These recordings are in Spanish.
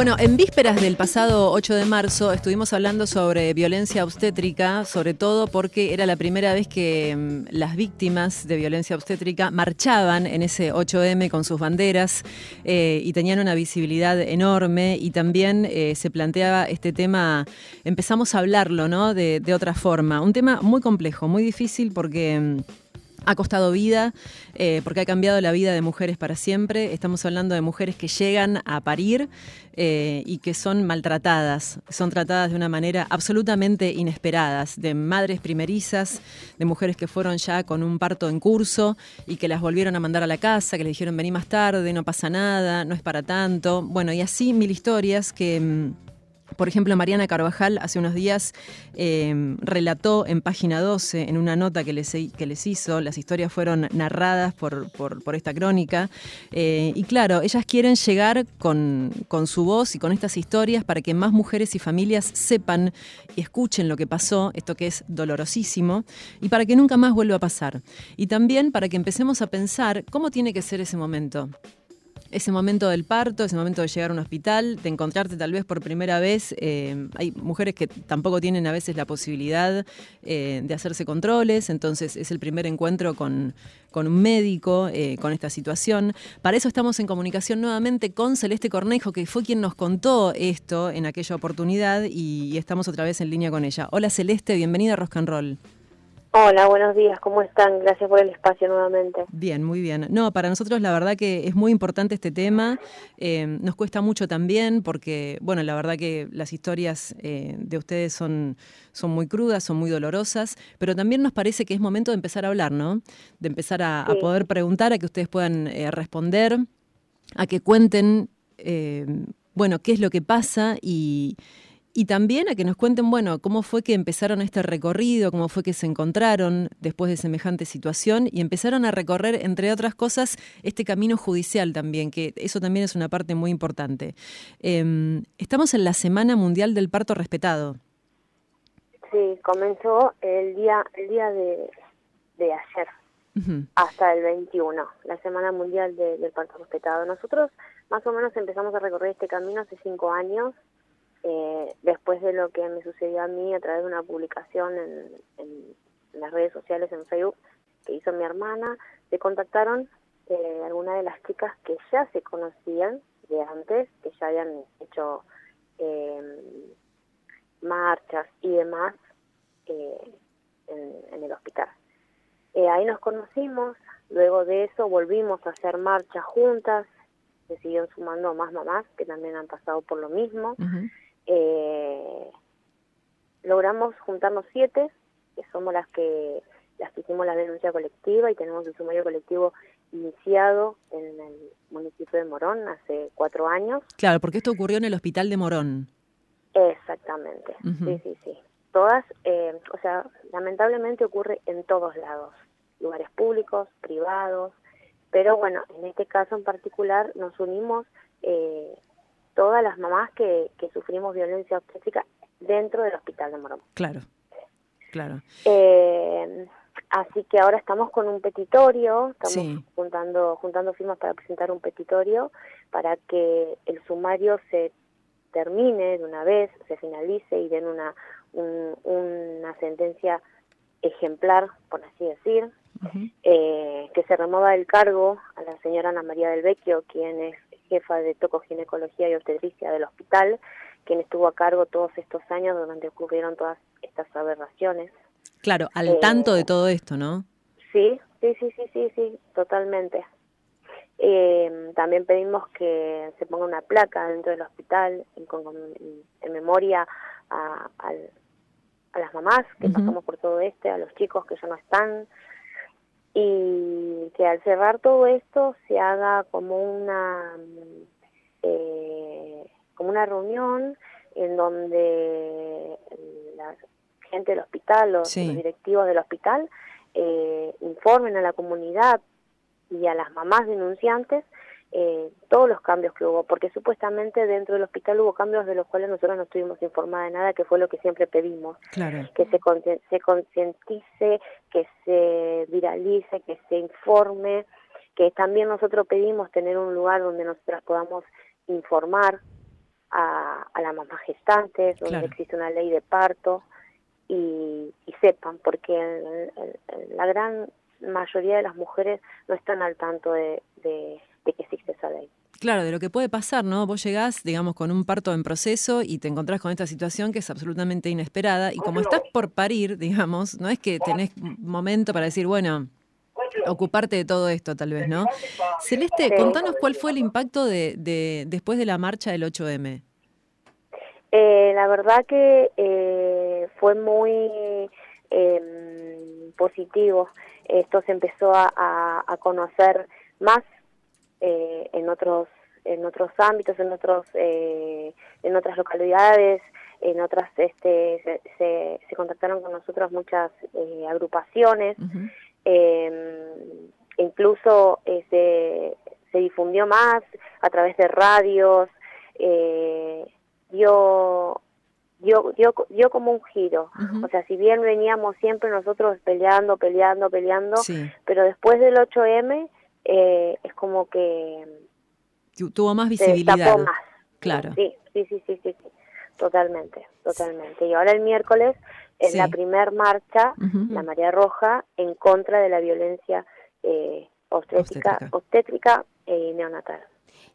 Bueno, en vísperas del pasado 8 de marzo estuvimos hablando sobre violencia obstétrica, sobre todo porque era la primera vez que mm, las víctimas de violencia obstétrica marchaban en ese 8M con sus banderas eh, y tenían una visibilidad enorme y también eh, se planteaba este tema, empezamos a hablarlo, ¿no? De, de otra forma. Un tema muy complejo, muy difícil porque... mm, ha costado vida, eh, porque ha cambiado la vida de mujeres para siempre. Estamos hablando de mujeres que llegan a parir eh, y que son maltratadas, son tratadas de una manera absolutamente inesperadas, de madres primerizas, de mujeres que fueron ya con un parto en curso y que las volvieron a mandar a la casa, que les dijeron vení más tarde, no pasa nada, no es para tanto. Bueno, y así mil historias que... por ejemplo, Mariana Carvajal hace unos días eh, relató en página 12, en una nota que les, que les hizo, las historias fueron narradas por, por- por esta crónica. eh, y claro, ellas quieren llegar con, con su voz y con estas historias para que más mujeres y familias sepan y escuchen lo que pasó, esto que es dolorosísimo, y para que nunca más vuelva a pasar. Y también para que empecemos a pensar cómo tiene que ser ese momento ese momento del parto, ese momento de llegar a un hospital, de encontrarte tal vez por primera vez. eh, hay mujeres que tampoco tienen a veces la posibilidad eh, de hacerse controles, entonces es el primer encuentro con, con un médico, eh, con esta situación. Para eso estamos en comunicación nuevamente con Celeste Cornejo, que fue quien nos contó esto en aquella oportunidad y, y estamos otra vez en línea con ella. Hola Celeste, bienvenida a Rock and Roll. Hola, buenos días, ¿cómo están? Gracias por el espacio nuevamente. Bien, muy bien. No, para nosotros la verdad que es muy importante este tema. Eh, nos cuesta mucho también porque, bueno, la verdad que las historias eh, de ustedes son, son muy crudas, son muy dolorosas, pero también nos parece que es momento de empezar a hablar, ¿no? De empezar a, poder preguntar, a que ustedes puedan eh, responder, a que cuenten, eh, bueno, qué es lo que pasa y, y también a que nos cuenten, bueno, cómo fue que empezaron este recorrido, cómo fue que se encontraron después de semejante situación y empezaron a recorrer, entre otras cosas, este camino judicial también, que eso también es una parte muy importante. Eh, estamos en la Semana Mundial del Parto Respetado. Sí, comenzó el día el día de, de ayer hasta el 21, la Semana Mundial de- del Parto Respetado. Nosotros más o menos empezamos a recorrer este camino hace cinco años, eh, después de lo que me sucedió a mí a través de una publicación en, las redes sociales, en Facebook, que hizo mi hermana. Se contactaron eh, algunas de las chicas que ya se conocían de antes, que ya habían hecho eh, marchas y demás eh, en, el hospital. Eh, ahí nos conocimos, luego de eso volvimos a hacer marchas juntas, se siguieron sumando más mamás que también han pasado por lo mismo. Eh, logramos juntarnos siete, que somos las que las que hicimos la denuncia colectiva y tenemos el sumario colectivo iniciado en el municipio de Morón hace cuatro años. Claro, porque esto ocurrió en el Hospital de Morón. Exactamente, sí, sí, sí. Todas, eh, o sea, lamentablemente ocurre en todos lados, lugares públicos, privados, pero bueno, en este caso en particular nos unimos eh, todas las mamás que, que sufrimos violencia obstétrica dentro del hospital de Morón. Claro, claro. Eh, así que ahora estamos con un petitorio, estamos Sí. juntando juntando firmas para presentar un petitorio para que el sumario se termine de una vez, se finalice y den una un- una sentencia ejemplar, por así decir, eh, que se remueva del cargo a la señora Ana María del Vecchio, quien es jefa de tocoginecología y obstetricia del hospital, quien estuvo a cargo todos estos años donde ocurrieron todas estas aberraciones. Claro, al Eh, tanto de todo esto, ¿no? Sí, sí, sí, sí, sí, sí, totalmente. Eh, también pedimos que se ponga una placa dentro del hospital en, en- en memoria a, al- a las mamás que pasamos por todo este, a los chicos que ya no están, y que al cerrar todo esto se haga como una mm, eh, como una reunión en donde la gente del hospital, los, Sí. los directivos del hospital, eh, informen a la comunidad y a las mamás denunciantes eh, todos los cambios que hubo, porque supuestamente dentro del hospital hubo cambios de los cuales nosotros no estuvimos informadas de nada, que fue lo que siempre pedimos Claro. que se, conscien- se concientice, que se viralice, que se informe, que también nosotros pedimos tener un lugar donde nosotras podamos informar a, las mamás gestantes, donde existe una ley de parto, y, sepan, porque la gran mayoría de las mujeres no están al tanto de, de que existe esa ley. Claro, de lo que puede pasar, ¿no? Vos llegás, digamos, con un parto en proceso y te encontrás con esta situación que es absolutamente inesperada y como estás por parir, digamos, no es que tenés momento para decir, bueno, ocuparte de todo esto tal vez, ¿no? Celeste, contanos cuál fue el impacto de, de después de la marcha del 8M. Eh, la verdad que eh, fue muy em, positivo. Esto se empezó a, a conocer más eh, en otros en otros ámbitos, en otros eh, en otras localidades, en otras este se, se, contactaron con nosotros muchas eh, agrupaciones, em, incluso se, se difundió más a través de radios, dio dio, dio, dio como un giro. O sea, si bien veníamos siempre nosotros peleando, peleando, peleando, pero después del 8M eh, es como que... Tuvo más visibilidad. más. Claro. Sí, sí, sí, sí, sí, totalmente, totalmente. Y ahora el miércoles en la primer marcha, la María Roja, en contra de la violencia eh, obstétrica, obstétrica eh, neonatal.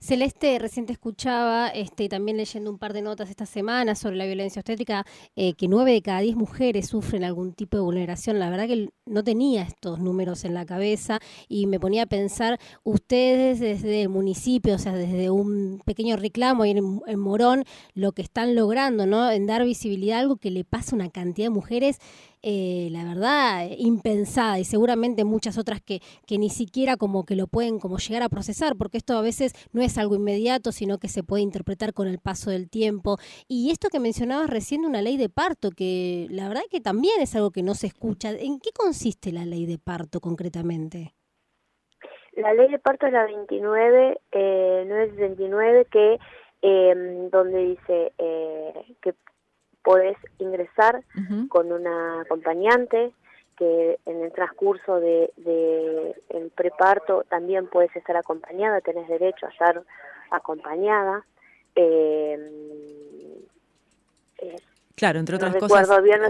Celeste, reciente escuchaba, este, también leyendo un par de notas esta semana sobre la violencia obstétrica, eh, que nueve de cada diez mujeres sufren algún tipo de vulneración. La verdad que no tenía estos números en la cabeza y me ponía a pensar, ustedes desde el municipio, o sea, desde un pequeño reclamo en, en Morón, lo que están logrando, ¿no? En dar visibilidad a algo que le pasa a una cantidad de mujeres eh, la verdad, impensada y seguramente muchas otras que, que ni siquiera como que lo pueden como llegar a procesar, porque esto a veces no es algo inmediato, sino que se puede interpretar con el paso del tiempo. Y esto que mencionabas recién, una ley de parto, que la verdad que también es algo que no se escucha. ¿En qué consiste la ley de parto concretamente? La ley de parto es la 29, eh, 969, que eh, donde dice eh, que podés ingresar con una acompañante que en el transcurso de, el preparto también puedes estar acompañada, tenés derecho a estar acompañada. Eh, eh, Claro, entre otras no cosas. Recuerdo bien,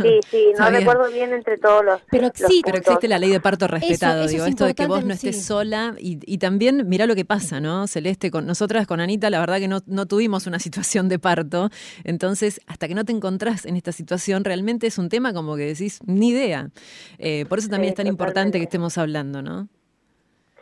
sí, sí, no recuerdo bien entre todos los. Pero sí, pero existe la ley de parto respetado, digo, esto de que vos no estés sola y, y, también mira lo que pasa, ¿no? Celeste, con nosotras, con Anita, la verdad que no, no tuvimos una situación de parto, entonces hasta que no te encontrás en esta situación, realmente es un tema como que decís, ni idea. Eh, por eso también es tan importante que estemos hablando, ¿no?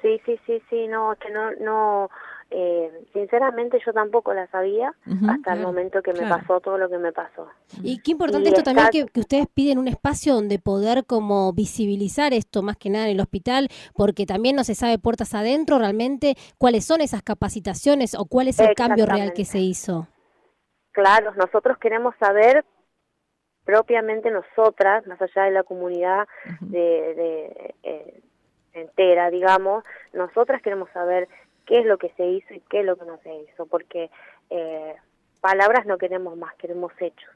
Sí, sí, sí, sí, no, que no, no eh, sinceramente yo tampoco la sabía hasta el momento que me pasó todo lo que me pasó. Y qué importante esto también que, ustedes piden un espacio donde poder como visibilizar esto más que nada en el hospital, porque también no se sabe puertas adentro realmente cuáles son esas capacitaciones o cuál es el cambio real que se hizo. Claro, nosotros queremos saber propiamente nosotras, más allá de la comunidad de, eh, entera, digamos, nosotras queremos saber qué es lo que se hizo y qué es lo que no se hizo, porque eh, palabras no queremos más, queremos hechos.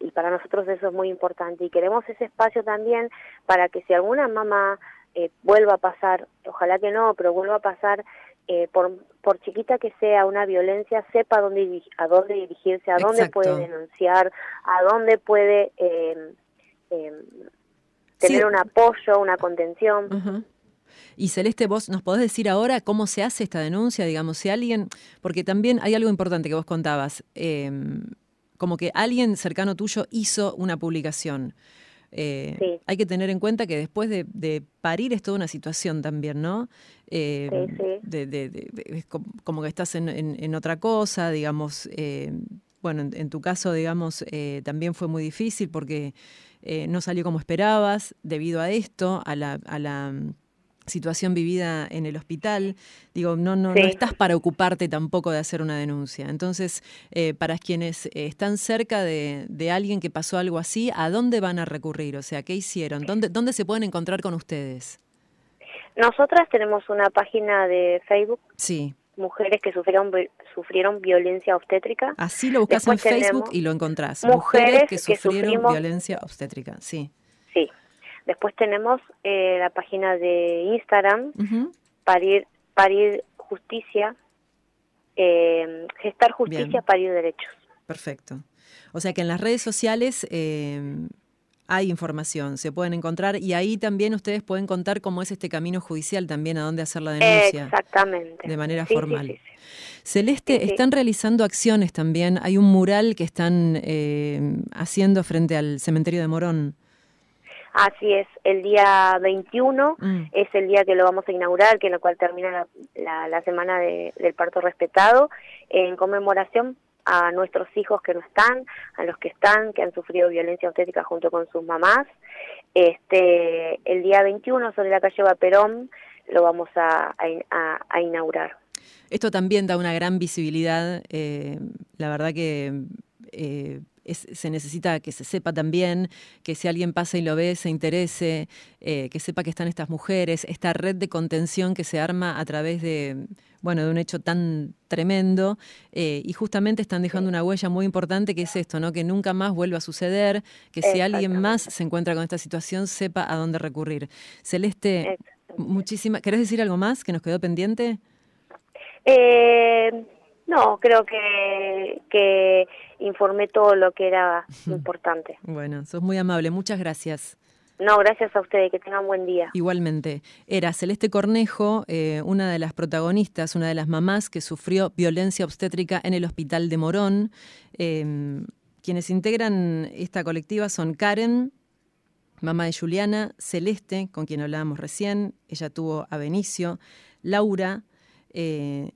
Y para nosotros eso es muy importante. Y queremos ese espacio también para que si alguna mamá eh, vuelva a pasar, ojalá que no, pero vuelva a pasar, eh, por, por chiquita que sea una violencia, sepa dónde, a dónde dirigirse, a dónde puede denunciar, a dónde puede em, tener un apoyo, una contención. Y Celeste, vos nos podés decir ahora cómo se hace esta denuncia, digamos, si alguien, porque también hay algo importante que vos contabas, em, como que alguien cercano tuyo hizo una publicación. Eh, hay que tener en cuenta que después de, parir es toda una situación también, ¿no? Eh, es como que estás en, otra cosa, digamos. Eh, bueno, en, tu caso, digamos, también fue muy difícil porque no salió como esperabas debido a esto, a la, a la situación vivida en el hospital. Digo, no, no, no estás para ocuparte tampoco de hacer una denuncia. Entonces, eh, para quienes eh, están cerca de, de, alguien que pasó algo así, ¿a dónde van a recurrir? O sea, ¿qué hicieron? ¿Dónde, dónde se pueden encontrar con ustedes? Nosotras tenemos una página de Facebook. Sí. Mujeres que sufrieron, sufrieron violencia obstétrica. Así lo buscas en Facebook y lo encontrás. Mujeres, que, sufrieron violencia obstétrica, sí. Después tenemos eh, la página de Instagram, Parir, Parir Justicia, eh, gestar justicia, para ir derechos. Perfecto. O sea que en las redes sociales eh, hay información, se pueden encontrar y ahí también ustedes pueden contar cómo es este camino judicial también, a dónde hacer la denuncia. Exactamente. De manera formal. Celeste, están realizando acciones también. Hay un mural que están eh, haciendo frente al cementerio de Morón. Así es, el día 21 mm. es el día que lo vamos a inaugurar, que en lo cual termina la, la, semana del parto respetado, en conmemoración a nuestros hijos que no están, a los que están, que han sufrido violencia obstétrica junto con sus mamás. Este, el día 21 sobre la calle Vaperón lo vamos a, a, inaugurar. Esto también da una gran visibilidad. Eh, la verdad que eh, se necesita que se sepa también, que si alguien pasa y lo ve, se interese, eh, que sepa que están estas mujeres, esta red de contención que se arma a través de, bueno, de un hecho tan tremendo eh, y justamente están dejando una huella muy importante que es esto, ¿no? Que nunca más vuelva a suceder, que si alguien más se encuentra con esta situación sepa a dónde recurrir. Celeste, muchísimas, ¿querés decir algo más que nos quedó pendiente? Eh, no, creo que, que informé todo lo que era importante. Bueno, sos muy amable, muchas gracias. No, gracias a ustedes, que tengan buen día. Igualmente. Era Celeste Cornejo, eh, una de las protagonistas, una de las mamás que sufrió violencia obstétrica en el hospital de Morón. Em, quienes integran esta colectiva son Karen, mamá de Juliana, Celeste, con quien hablábamos recién, ella tuvo a Benicio, Laura, eh,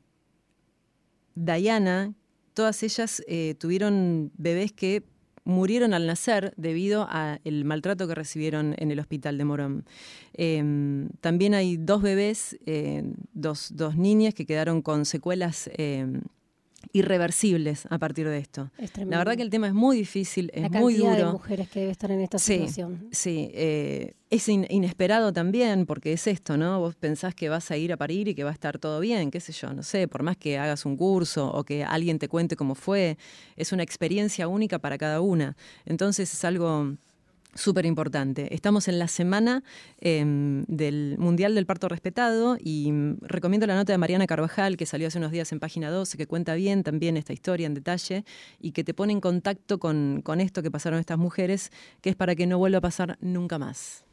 Diana, todas ellas eh, tuvieron bebés que murieron al nacer debido al maltrato que recibieron en el hospital de Morón. Em, también hay dos bebés, eh, dos, niñas que quedaron con secuelas em, irreversibles a partir de esto. La verdad que el tema es muy difícil, es muy duro. de mujeres que debe estar en esta situación. Sí, eh, es inesperado también porque es esto, ¿no? Vos pensás que vas a ir a parir y que va a estar todo bien, qué sé yo, no sé, por más que hagas un curso o que alguien te cuente cómo fue, es una experiencia única para cada una. Entonces es algo Súper importante. Estamos en la semana em, del Mundial del Parto Respetado y mm, recomiendo la nota de Mariana Carvajal que salió hace unos días en página 12, que cuenta bien también esta historia en detalle y que te pone en contacto con, con esto que pasaron estas mujeres, que es para que no vuelva a pasar nunca más.